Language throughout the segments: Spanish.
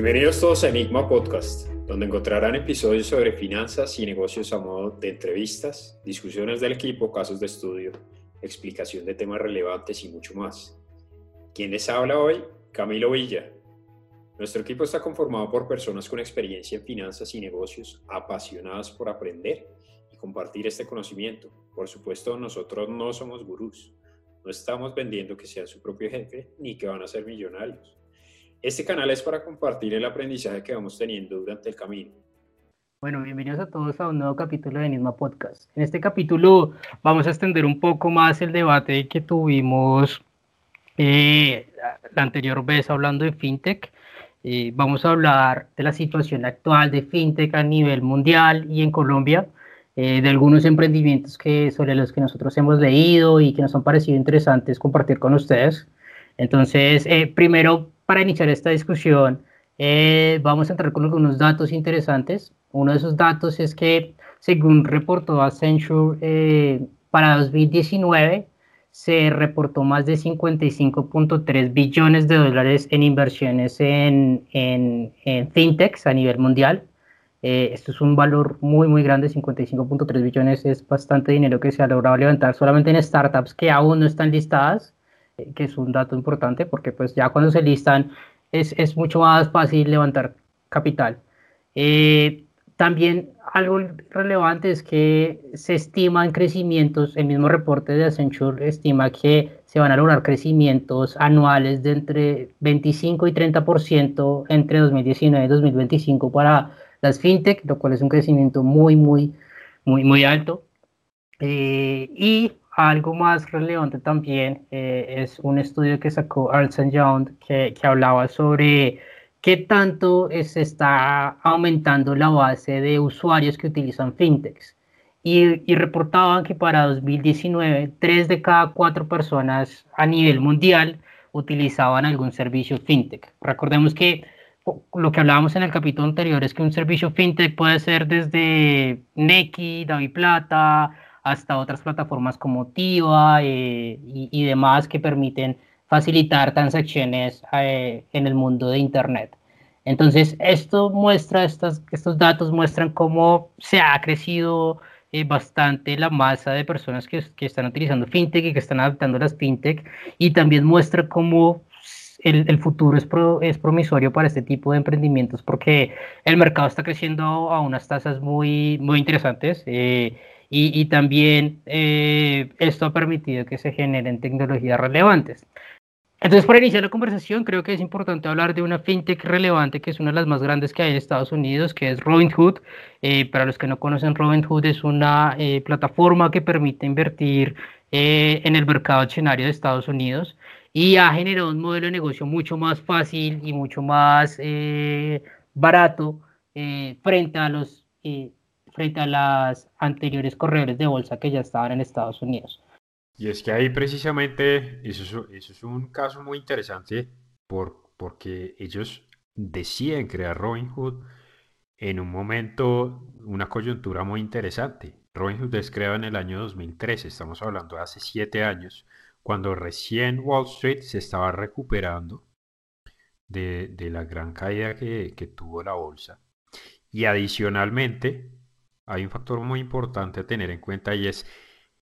Bienvenidos todos a Enigma Podcast, donde encontrarán episodios sobre finanzas y negocios a modo de entrevistas, discusiones del equipo, casos de estudio, explicación de temas relevantes y mucho más. ¿Quién les habla hoy? Camilo Villa. Nuestro equipo está conformado por personas con experiencia en finanzas y negocios, apasionadas por aprender y compartir este conocimiento. Por supuesto, nosotros no somos gurús, no estamos vendiendo que sean su propio jefe ni que van a ser millonarios. Este canal es para compartir el aprendizaje que vamos teniendo durante el camino. Bueno, bienvenidos a todos a un nuevo capítulo de Enigma Podcast. En este capítulo vamos a extender un poco más el debate que tuvimos eh, la anterior vez hablando de FinTech. Eh, vamos a hablar de la situación actual de FinTech a nivel mundial y en Colombia, eh, de algunos emprendimientos que, sobre los que nosotros hemos leído y que nos han parecido interesantes compartir con ustedes. Entonces, primero para iniciar esta discusión, eh, vamos a entrar con algunos datos interesantes. Uno de esos datos es que, según reportó Accenture, eh, para 2019 se reportó más de 55.3 billones de dólares en inversiones en, en, en fintechs a nivel mundial. Eh, esto es un valor muy, muy grande, 55.3 billones es bastante dinero que se ha logrado levantar solamente en startups que aún no están listadas que es un dato importante porque pues ya cuando se listan es, es mucho más fácil levantar capital. Eh, también algo relevante es que se estiman crecimientos, el mismo reporte de Accenture estima que se van a lograr crecimientos anuales de entre 25 y 30% entre 2019 y 2025 para las fintech, lo cual es un crecimiento muy, muy, muy, muy alto. Eh, y algo más relevante también eh, es un estudio que sacó Ernst Young que, que hablaba sobre qué tanto se está aumentando la base de usuarios que utilizan fintechs. Y, y, reportaban que para 2019, tres de cada cuatro personas a nivel mundial utilizaban algún servicio fintech. Recordemos que lo que hablábamos en el capítulo anterior es que un servicio fintech puede ser desde Neki, Plata hasta otras plataformas como Tiva eh, y, demás que permiten facilitar transacciones eh, en el mundo de Internet. Entonces, esto muestra, estos, estos datos muestran cómo se ha crecido eh, bastante la masa de personas que, que, están utilizando fintech y que están adaptando las fintech y también muestra cómo el, el futuro es, es promisorio para este tipo de emprendimientos porque el mercado está creciendo a unas tasas muy, muy interesantes. Y, también eh, esto ha permitido que se generen tecnologías relevantes. Entonces, para iniciar la conversación, creo que es importante hablar de una fintech relevante que es una de las más grandes que hay en Estados Unidos, que es Robinhood. Eh, para los que no conocen, Robinhood es una eh, plataforma que permite invertir en el mercado accionario de Estados Unidos y ha generado un modelo de negocio mucho más fácil y mucho más barato frente a los frente a las anteriores corredores de bolsa que ya estaban en Estados Unidos. Y es que ahí precisamente eso es, un caso muy interesante por, porque ellos deciden crear Robinhood en un momento, una coyuntura muy interesante. Robinhood es creado en el año 2013, estamos hablando de hace siete años, cuando recién Wall Street se estaba recuperando de, de la gran caída que, que tuvo la bolsa. Y adicionalmente, hay un factor muy importante a tener en cuenta y es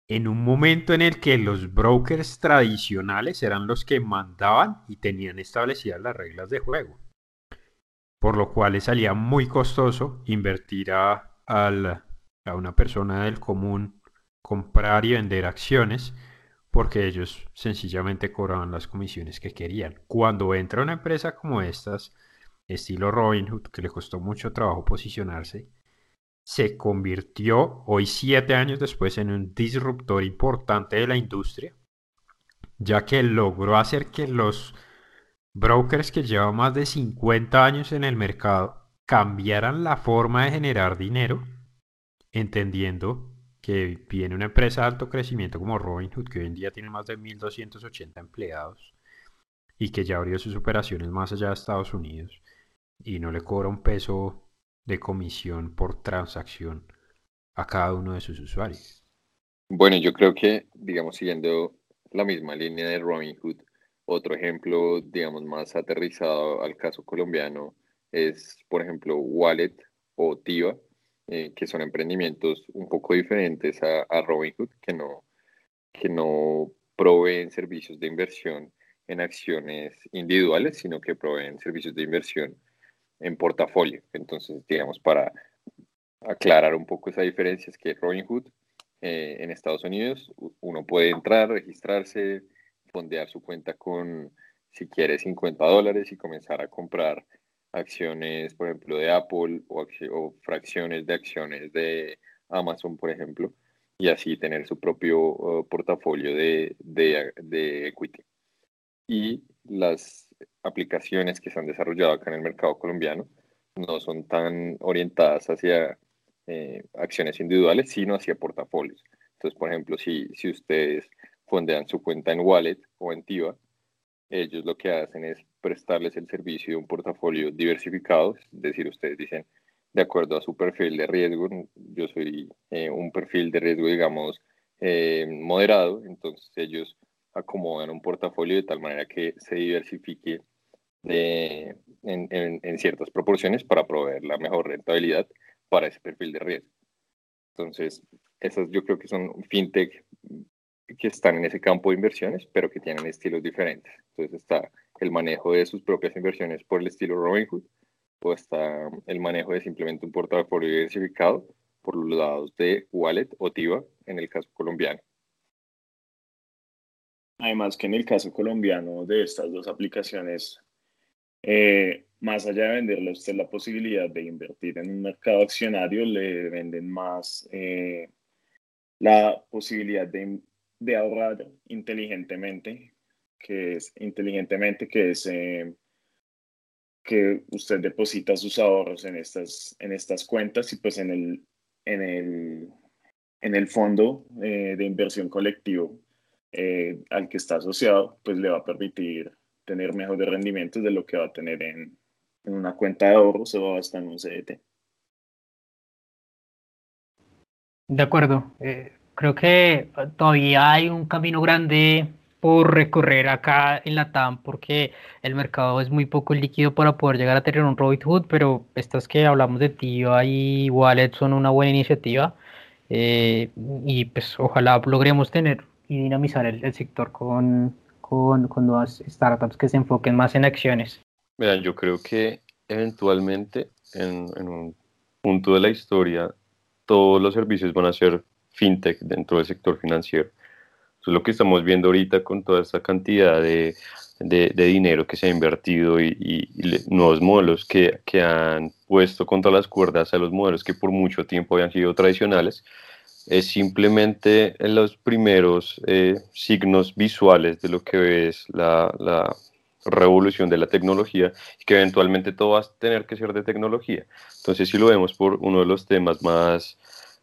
en un momento en el que los brokers tradicionales eran los que mandaban y tenían establecidas las reglas de juego. Por lo cual salía muy costoso invertir a, a una persona del común comprar y vender acciones porque ellos sencillamente cobraban las comisiones que querían. Cuando entra una empresa como estas, estilo Robinhood, que le costó mucho trabajo posicionarse, se convirtió hoy siete años después en un disruptor importante de la industria, ya que logró hacer que los brokers que llevan más de 50 años en el mercado cambiaran la forma de generar dinero, entendiendo que viene una empresa de alto crecimiento como Robinhood, que hoy en día tiene más de 1.280 empleados y que ya abrió sus operaciones más allá de Estados Unidos y no le cobra un peso de comisión por transacción a cada uno de sus usuarios. Bueno, yo creo que, digamos, siguiendo la misma línea de Robinhood, otro ejemplo, digamos, más aterrizado al caso colombiano es, por ejemplo, Wallet o Tiva, eh, que son emprendimientos un poco diferentes a, a Robinhood, que no, que no proveen servicios de inversión en acciones individuales, sino que proveen servicios de inversión en portafolio. Entonces, digamos, para aclarar un poco esa diferencia, es que Robinhood eh, en Estados Unidos uno puede entrar, registrarse, fondear su cuenta con, si quiere, 50 dólares y comenzar a comprar acciones, por ejemplo, de Apple o, fracciones de acciones de Amazon, por ejemplo, y así tener su propio uh, portafolio de, de, de equity. Y las aplicaciones que se han desarrollado acá en el mercado colombiano no son tan orientadas hacia eh, acciones individuales, sino hacia portafolios. Entonces, por ejemplo, si, si ustedes fondean su cuenta en Wallet o en Tiva, ellos lo que hacen es prestarles el servicio de un portafolio diversificado, es decir, ustedes dicen, de acuerdo a su perfil de riesgo, yo soy eh, un perfil de riesgo, digamos, eh, moderado, entonces ellos acomodan un portafolio de tal manera que se diversifique en, en, ciertas proporciones para proveer la mejor rentabilidad para ese perfil de riesgo. Entonces, esas yo creo que son fintech que están en ese campo de inversiones, pero que tienen estilos diferentes. Entonces está el manejo de sus propias inversiones por el estilo Robinhood, o está el manejo de simplemente un portafolio diversificado por los lados de Wallet o TIVA en el caso colombiano. Además que en el caso colombiano de estas dos aplicaciones, eh, más allá de venderle a usted la posibilidad de invertir en un mercado accionario, le venden más eh, la posibilidad de, ahorrar inteligentemente, que es inteligentemente, que es eh, que usted deposita sus ahorros en estas, en estas cuentas y pues en el, en el, en el fondo de inversión colectivo eh, al que está asociado, pues le va a permitir tener mejores rendimientos de lo que va a tener en, en una cuenta de ahorros o hasta en un CDT. De acuerdo. Eh, creo que todavía hay un camino grande por recorrer acá en la TAM porque el mercado es muy poco líquido para poder llegar a tener un Robinhood, pero estas que hablamos de TIVA y Wallet son una buena iniciativa eh, y pues ojalá logremos tener y dinamizar el, sector con, con, con, nuevas startups que se enfoquen más en acciones. Mira, yo creo que eventualmente en, en un punto de la historia todos los servicios van a ser fintech dentro del sector financiero. Eso es lo que estamos viendo ahorita con toda esta cantidad de, de, de dinero que se ha invertido y, y, y nuevos modelos que, que, han puesto contra las cuerdas a los modelos que por mucho tiempo habían sido tradicionales es simplemente en los primeros eh, signos visuales de lo que es la, la, revolución de la tecnología y que eventualmente todo va a tener que ser de tecnología. Entonces, si lo vemos por uno de los temas más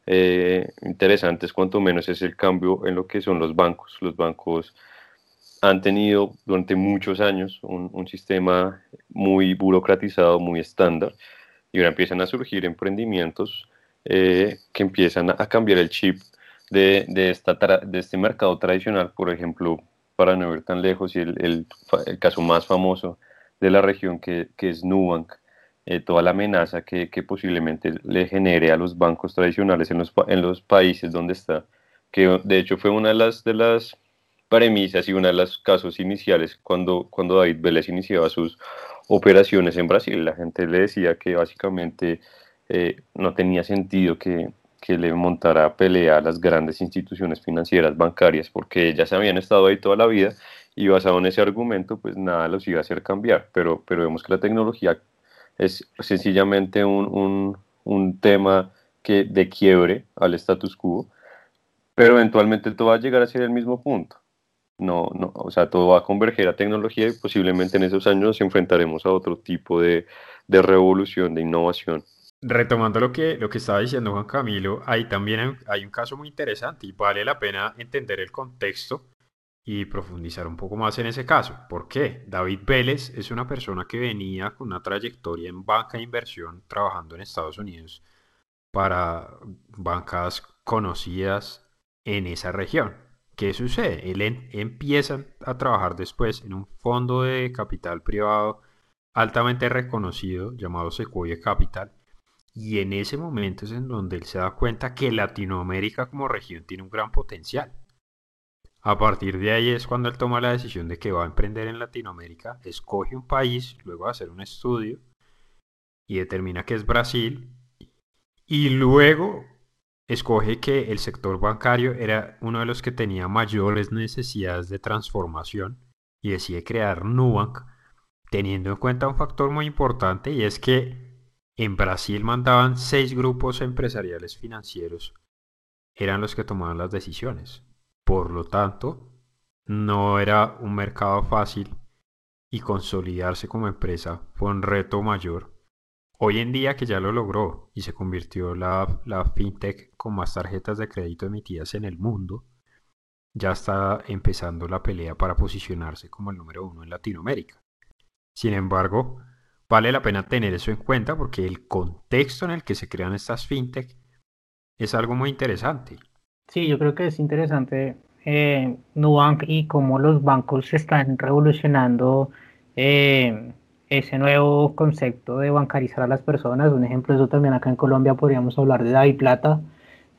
eh, interesantes, cuanto menos, es el cambio en lo que son los bancos. Los bancos han tenido durante muchos años un, un sistema muy burocratizado, muy estándar, y ahora empiezan a surgir emprendimientos eh, que empiezan a cambiar el chip de, de, esta de este mercado tradicional, por ejemplo, para no ir tan lejos, y el, el, el caso más famoso de la región que, que es Nubank, eh, toda la amenaza que, que, posiblemente le genere a los bancos tradicionales en los, en los países donde está, que de hecho fue una de las, de las premisas y uno de los casos iniciales cuando, cuando David Vélez iniciaba sus operaciones en Brasil. La gente le decía que básicamente eh, no tenía sentido que, que, le montara pelea a las grandes instituciones financieras bancarias porque ellas habían estado ahí toda la vida y basado en ese argumento pues nada los iba a hacer cambiar, pero, pero vemos que la tecnología es sencillamente un, un, un tema que de quiebre al status quo, pero eventualmente todo va a llegar a ser el mismo punto. No, no, o sea, todo va a converger a tecnología y posiblemente en esos años nos enfrentaremos a otro tipo de, de revolución, de innovación retomando lo que, lo que estaba diciendo Juan Camilo, ahí también hay un caso muy interesante y vale la pena entender el contexto y profundizar un poco más en ese caso. ¿Por qué? David Vélez es una persona que venía con una trayectoria en banca de inversión trabajando en Estados Unidos para bancas conocidas en esa región. ¿Qué sucede? Él empieza a trabajar después en un fondo de capital privado altamente reconocido llamado Sequoia Capital. Y en ese momento es en donde él se da cuenta que Latinoamérica como región tiene un gran potencial. A partir de ahí es cuando él toma la decisión de que va a emprender en Latinoamérica, escoge un país, luego hacer un estudio y determina que es Brasil y luego escoge que el sector bancario era uno de los que tenía mayores necesidades de transformación y decide crear Nubank teniendo en cuenta un factor muy importante y es que en Brasil mandaban seis grupos empresariales financieros, eran los que tomaban las decisiones. Por lo tanto, no era un mercado fácil y consolidarse como empresa fue un reto mayor. Hoy en día que ya lo logró y se convirtió la, la fintech con más tarjetas de crédito emitidas en el mundo, ya está empezando la pelea para posicionarse como el número uno en Latinoamérica. Sin embargo, vale la pena tener eso en cuenta porque el contexto en el que se crean estas fintech es algo muy interesante. Sí, yo creo que es interesante eh, Nubank y cómo los bancos están revolucionando eh, ese nuevo concepto de bancarizar a las personas. Un ejemplo de eso también acá en Colombia podríamos hablar de David Plata,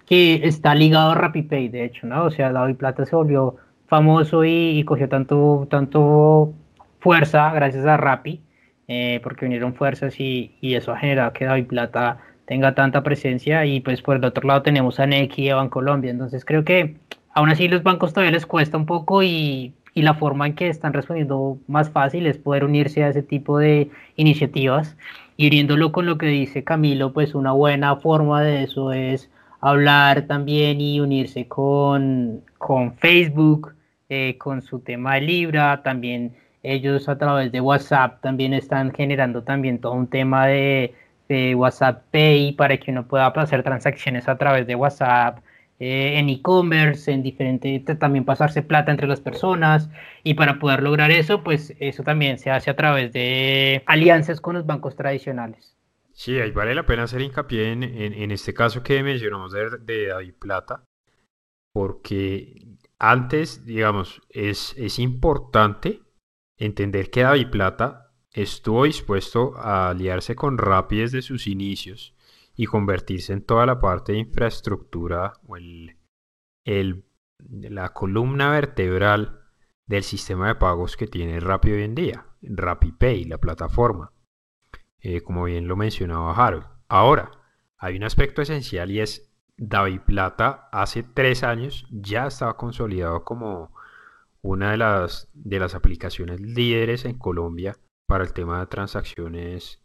que está ligado a RappiPay, de hecho, ¿no? O sea, David Plata se volvió famoso y, cogió tanto, tanto fuerza gracias a Rappi, eh, porque unieron fuerzas y, y, eso ha generado que David Plata tenga tanta presencia y pues por el otro lado tenemos a Nequi y a Bancolombia, entonces creo que aún así los bancos todavía les cuesta un poco y, y la forma en que están respondiendo más fácil es poder unirse a ese tipo de iniciativas. Y uniéndolo con lo que dice Camilo, pues una buena forma de eso es hablar también y unirse con, con Facebook, eh, con su tema de Libra, también ellos a través de WhatsApp también están generando también todo un tema de, WhatsApp Pay para que uno pueda hacer transacciones a través de WhatsApp eh, en e-commerce, en diferente, también pasarse plata entre las personas y para poder lograr eso, pues eso también se hace a través de alianzas con los bancos tradicionales. Sí, ahí vale la pena hacer hincapié en, en, este caso que mencionamos de, de David Plata, porque antes, digamos, es, es importante Entender que David Plata estuvo dispuesto a aliarse con Rappi desde sus inicios y convertirse en toda la parte de infraestructura o el, la columna vertebral del sistema de pagos que tiene Rappi hoy en día, Pay, la plataforma, eh, como bien lo mencionaba Harold. Ahora, hay un aspecto esencial y es David Plata hace tres años ya estaba consolidado como una de las, de las aplicaciones líderes en Colombia para el tema de transacciones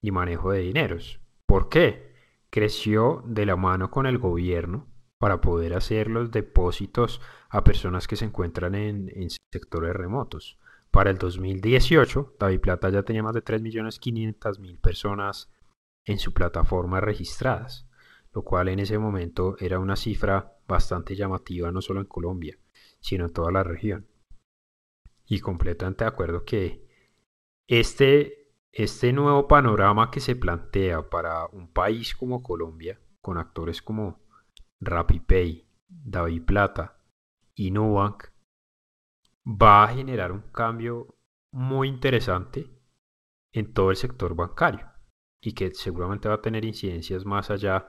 y manejo de dineros. ¿Por qué? Creció de la mano con el gobierno para poder hacer los depósitos a personas que se encuentran en, sectores remotos. Para el 2018, David Plata ya tenía más de 3.500.000 personas en su plataforma registradas, lo cual en ese momento era una cifra bastante llamativa no solo en Colombia, sino toda la región. Y completamente de acuerdo que este, este nuevo panorama que se plantea para un país como Colombia, con actores como RappiPay, David Plata y Nubank, va a generar un cambio muy interesante en todo el sector bancario y que seguramente va a tener incidencias más allá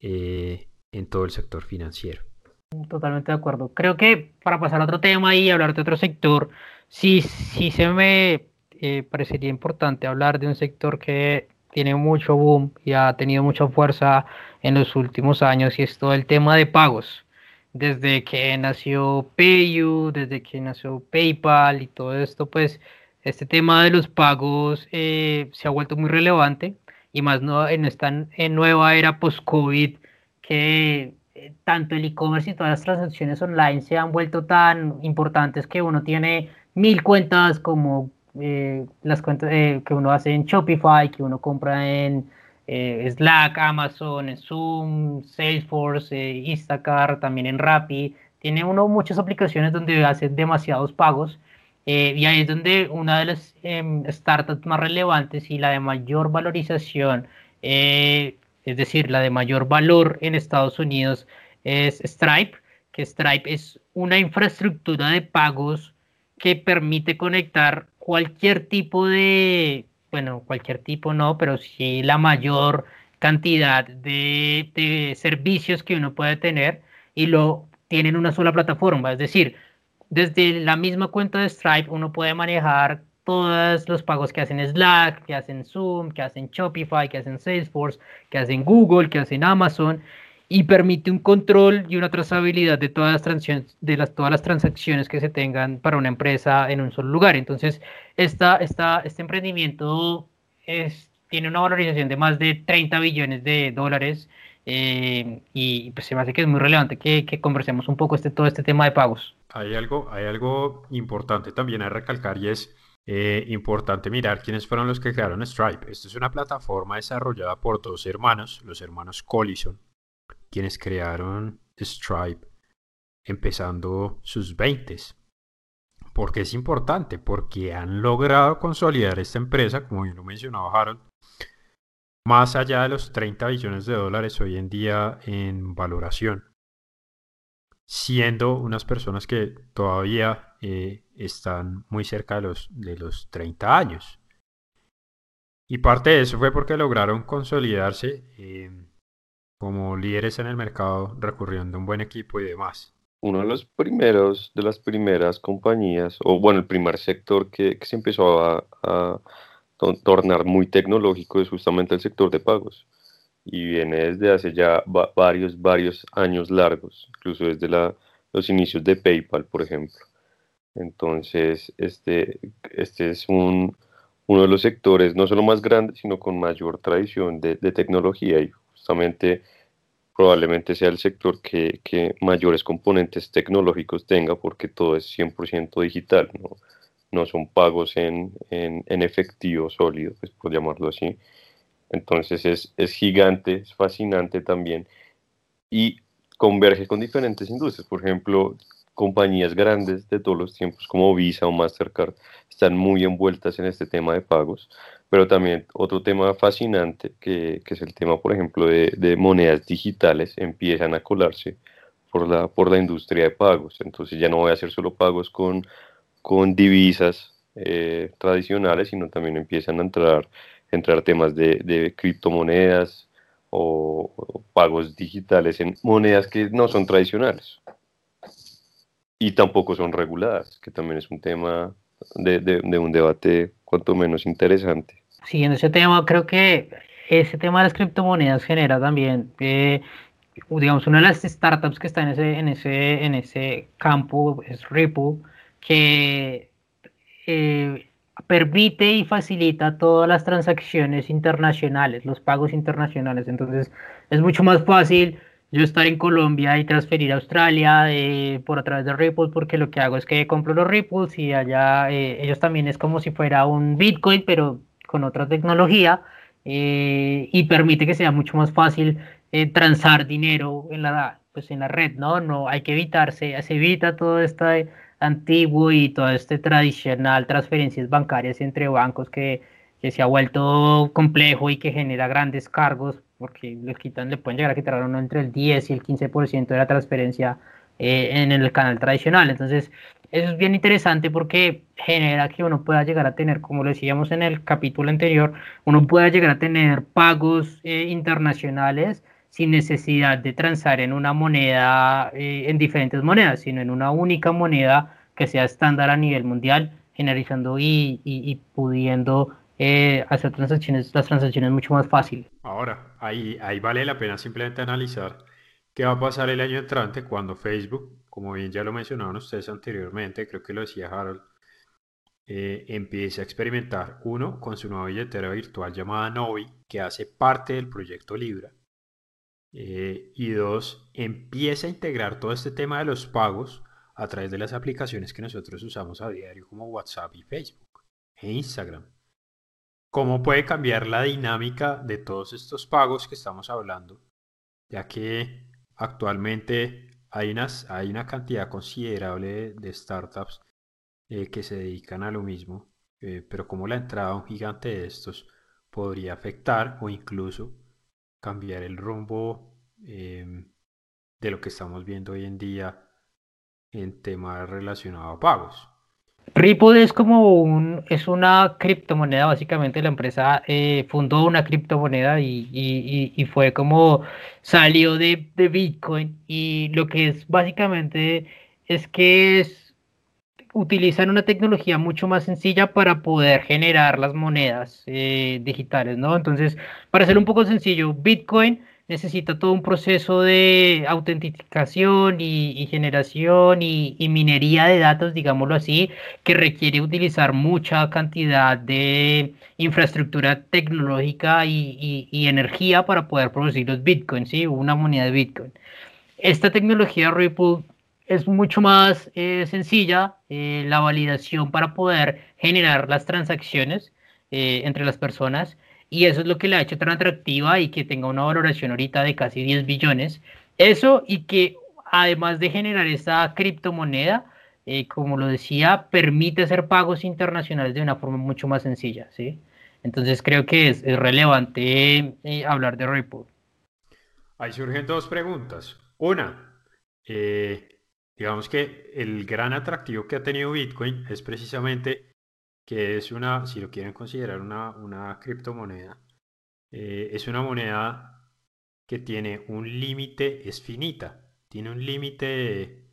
eh, en todo el sector financiero. Totalmente de acuerdo. Creo que para pasar a otro tema y hablar de otro sector, sí, sí se me eh, parecería importante hablar de un sector que tiene mucho boom y ha tenido mucha fuerza en los últimos años y es todo el tema de pagos. Desde que nació PayU, desde que nació PayPal y todo esto, pues este tema de los pagos eh, se ha vuelto muy relevante y más no, en esta en nueva era post-COVID que eh, tanto el e-commerce y todas las transacciones online se han vuelto tan importantes que uno tiene mil cuentas como eh, las cuentas eh, que uno hace en Shopify, que uno compra en Slack, Amazon, Zoom, Salesforce, Instacart, también en Rappi. Tiene uno muchas aplicaciones donde hace demasiados pagos. y ahí es donde una de las em, startups más relevantes y la de mayor valorización es decir, la de mayor valor en Estados Unidos es Stripe, que Stripe es una infraestructura de pagos que permite conectar cualquier tipo de, bueno, cualquier tipo no, pero sí la mayor cantidad de, servicios que uno puede tener y lo tienen una sola plataforma. Es decir, desde la misma cuenta de Stripe uno puede manejar todos los pagos que hacen Slack, que hacen Zoom, que hacen Shopify, que hacen Salesforce, que hacen Google, que hacen Amazon y permite un control y una trazabilidad de todas las transacciones, de las, todas las transacciones que se tengan para una empresa en un solo lugar. Entonces, esta, este emprendimiento tiene una valorización de más de 30 billones de dólares eh, y pues se me hace que es muy relevante que, que, conversemos un poco este, todo este tema de pagos. Hay algo, hay algo importante también a recalcar y es eh, importante mirar quiénes fueron los que crearon Stripe. Esta es una plataforma desarrollada por dos hermanos, los hermanos Collison, quienes crearon Stripe empezando sus 20. ¿Por qué es importante? Porque han logrado consolidar esta empresa, como bien lo mencionaba Harold, más allá de los 30 billones de dólares hoy en día en valoración, siendo unas personas que todavía eh, están muy cerca de los, de los 30 años. Y parte de eso fue porque lograron consolidarse. Eh, como líderes en el mercado, recurriendo a un buen equipo y demás. Uno de los primeros, de las primeras compañías, o bueno, el primer sector que, se empezó a, tornar muy tecnológico es justamente el sector de pagos. Y viene desde hace ya varios, varios años largos, incluso desde la, los inicios de PayPal, por ejemplo. Entonces, este, este es un, uno de los sectores no solo más grandes, sino con mayor tradición de, de tecnología y justamente probablemente sea el sector que, mayores componentes tecnológicos tenga porque todo es 100% digital, ¿no? no son pagos en, efectivo sólido, pues, por llamarlo así. Entonces es, es gigante, es fascinante también y converge con diferentes industrias. Por ejemplo, compañías grandes de todos los tiempos como Visa o Mastercard están muy envueltas en este tema de pagos, pero también otro tema fascinante que, que es el tema, por ejemplo, de, de, monedas digitales empiezan a colarse por la, por la industria de pagos. Entonces ya no voy a hacer solo pagos con, con divisas eh, tradicionales, sino también empiezan a entrar, entrar temas de, de criptomonedas o, o pagos digitales en monedas que no son tradicionales y tampoco son reguladas, que también es un tema de, de, un debate cuanto menos interesante. En ese tema creo que ese tema de las criptomonedas genera también, eh, digamos, una de las startups que está en ese, en ese, en ese campo es Ripple, que eh, permite y facilita todas las transacciones internacionales, los pagos internacionales. Entonces es mucho más fácil yo estar en Colombia y transferir a Australia eh, por a través de Ripple, porque lo que hago es que compro los Ripples y allá eh, ellos también es como si fuera un Bitcoin, pero con otra tecnología eh, y permite que sea mucho más fácil transar dinero en la, pues en la red, ¿no? No hay que evitarse, se evita todo este antiguo y todo este tradicional transferencias bancarias entre bancos que, que se ha vuelto complejo y que genera grandes cargos porque le quitan, le pueden llegar a quitar uno entre el 10 y el 15% de la transferencia eh, en el canal tradicional. Entonces, eso es bien interesante porque genera que uno pueda llegar a tener, como lo decíamos en el capítulo anterior, uno pueda llegar a tener pagos eh, internacionales sin necesidad de transar en una moneda, eh, en diferentes monedas, sino en una única moneda que sea estándar a nivel mundial, generalizando y pudiendo eh, hacer transacciones, las transacciones mucho más fáciles. Ahora, ahí, ahí vale la pena simplemente analizar qué va a pasar el año entrante cuando Facebook, como bien ya lo mencionaron ustedes anteriormente, creo que lo decía Harold, eh, empiece a experimentar, uno, con su nueva billetera virtual llamada Novi, que hace parte del proyecto Libra, eh, y dos, empieza a integrar todo este tema de los pagos a través de las aplicaciones que nosotros usamos a diario como WhatsApp y Facebook e Instagram cómo puede cambiar la dinámica de todos estos pagos que estamos hablando, ya que actualmente hay, una cantidad considerable de, startups eh, que se dedican a lo mismo, eh, pero como la entrada a un gigante de estos podría afectar o incluso cambiar el rumbo em, de lo que estamos viendo hoy en día en temas relacionados a pagos. Ripple es como un, es una criptomoneda, básicamente la empresa eh, fundó una criptomoneda y, y, y, fue como salió de, de, Bitcoin y lo que es básicamente es que es, utilizan una tecnología mucho más sencilla para poder generar las monedas eh, digitales, ¿no? Entonces, para ser un poco sencillo, Bitcoin necesita todo un proceso de autenticación y, generación y, minería de datos, digámoslo así, que requiere utilizar mucha cantidad de infraestructura tecnológica y, energía para poder producir los bitcoins, ¿sí? una moneda de bitcoin. Esta tecnología Ripple es mucho más eh, sencilla, eh, la validación para poder generar las transacciones eh, entre las personas y eso es lo que la ha hecho tan atractiva y que tenga una valoración ahorita de casi 10 billones. Eso y que además de generar esta criptomoneda, eh, como lo decía, permite hacer pagos internacionales de una forma mucho más sencilla, ¿sí? Entonces creo que es, relevante eh, hablar de Ripple. Ahí surgen dos preguntas. Una, eh, digamos que el gran atractivo que ha tenido Bitcoin es precisamente que es una, si lo quieren considerar una, una criptomoneda, eh, es una moneda que tiene un límite, es finita, tiene un límite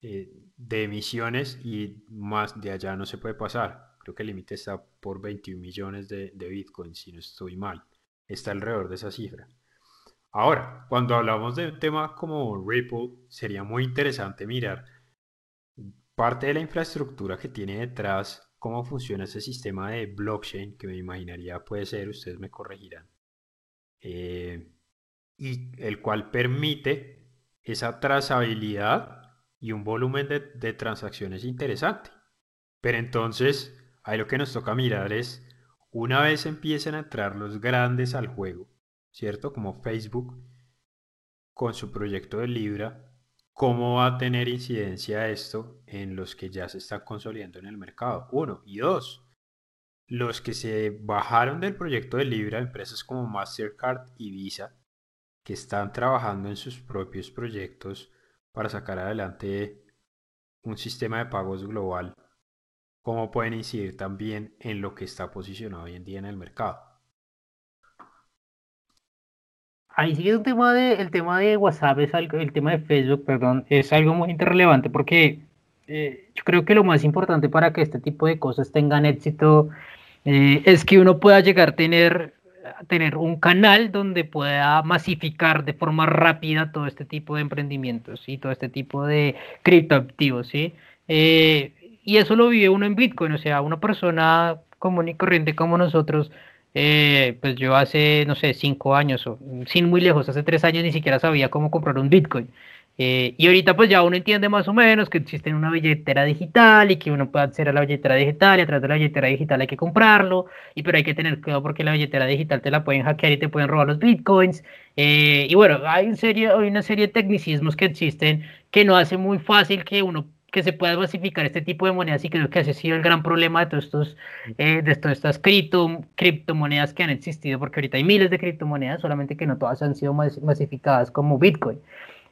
eh, de emisiones y más de allá no se puede pasar. Creo que el límite está por 21 millones de, de Bitcoin, si no estoy mal. Está alrededor de esa cifra. Ahora, cuando hablamos de un tema como Ripple, sería muy interesante mirar parte de la infraestructura que tiene detrás cómo funciona ese sistema de blockchain, que me imaginaría puede ser, ustedes me corregirán, eh, y el cual permite esa trazabilidad y un volumen de, de transacciones interesante. Pero entonces, ahí lo que nos toca mirar es, una vez empiecen a entrar los grandes al juego, ¿cierto? Como Facebook, con su proyecto de Libra, ¿Cómo va a tener incidencia esto en los que ya se están consolidando en el mercado? Uno. Y dos, los que se bajaron del proyecto de Libra, empresas como Mastercard y Visa, que están trabajando en sus propios proyectos para sacar adelante un sistema de pagos global, ¿cómo pueden incidir también en lo que está posicionado hoy en día en el mercado? Ahí sigue un tema de, el tema de WhatsApp, es algo, el tema de Facebook, perdón, es algo muy relevante porque eh, yo creo que lo más importante para que este tipo de cosas tengan éxito eh, es que uno pueda llegar a tener, tener un canal donde pueda masificar de forma rápida todo este tipo de emprendimientos y todo este tipo de criptoactivos, ¿sí? Eh, y eso lo vive uno en Bitcoin, o sea, una persona común y corriente como nosotros eh, pues yo hace, no sé, cinco años, o sin muy lejos, hace tres años ni siquiera sabía cómo comprar un Bitcoin. Eh, y ahorita pues ya uno entiende más o menos que existe una billetera digital y que uno puede acceder a la billetera digital y a través de la billetera digital hay que comprarlo, y pero hay que tener cuidado porque la billetera digital te la pueden hackear y te pueden robar los bitcoins. Eh, y bueno, hay, hay una serie de tecnicismos que existen que no hace muy fácil que uno que se pueda masificar este tipo de monedas y creo que ese ha sido el gran problema de todos estos eh, de todas estas cripto, criptomonedas que han existido porque ahorita hay miles de criptomonedas solamente que no todas han sido masificadas como Bitcoin.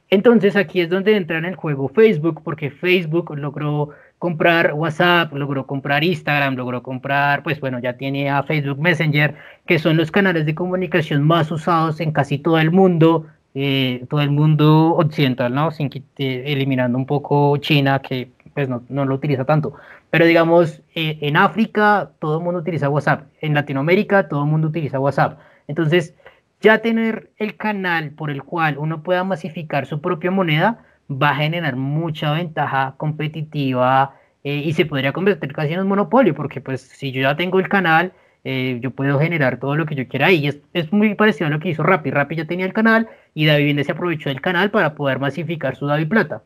Entonces aquí es donde entra en el juego Facebook porque Facebook logró comprar WhatsApp logró comprar Instagram logró comprar pues bueno ya tiene a Facebook Messenger que son los canales de comunicación más usados en casi todo el mundo eh, todo el mundo occidental, ¿no? Sin eliminando un poco China, que pues no, no lo utiliza tanto. Pero digamos, eh, en África todo el mundo utiliza WhatsApp, en Latinoamérica todo el mundo utiliza WhatsApp. Entonces, ya tener el canal por el cual uno pueda masificar su propia moneda va a generar mucha ventaja competitiva eh, y se podría convertir casi en un monopolio, porque pues si yo ya tengo el canal, eh, yo puedo generar todo lo que yo quiera y es, es, muy parecido a lo que hizo Rappi. Rappi ya tenía el canal y David se aprovechó del canal para poder masificar su David Plata.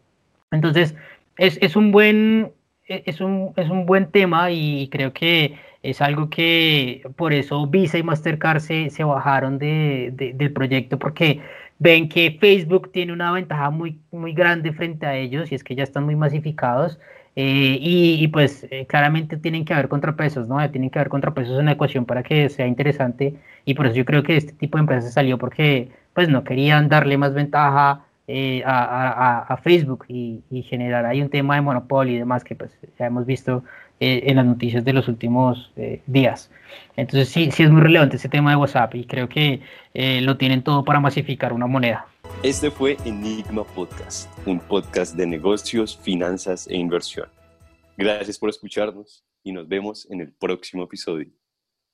Entonces, es, es, un buen, e, es, un, es un buen tema y creo que es algo que por eso Visa y Mastercard se, se bajaron de, del proyecto porque ven que Facebook tiene una ventaja muy, muy grande frente a ellos y es que ya están muy masificados eh, y, pues eh, claramente tienen que haber contrapesos, ¿no? Tienen que haber contrapesos en la ecuación para que sea interesante y por eso yo creo que este tipo de empresas salió porque pues no querían darle más ventaja eh, a, a, a, Facebook y, y, generar ahí un tema de monopolio y demás que pues ya hemos visto eh, en las noticias de los últimos eh, días. Entonces sí, sí es muy relevante ese tema de WhatsApp y creo que eh, lo tienen todo para masificar una moneda. Este fue Enigma Podcast, un podcast de negocios, finanzas e inversión. Gracias por escucharnos y nos vemos en el próximo episodio.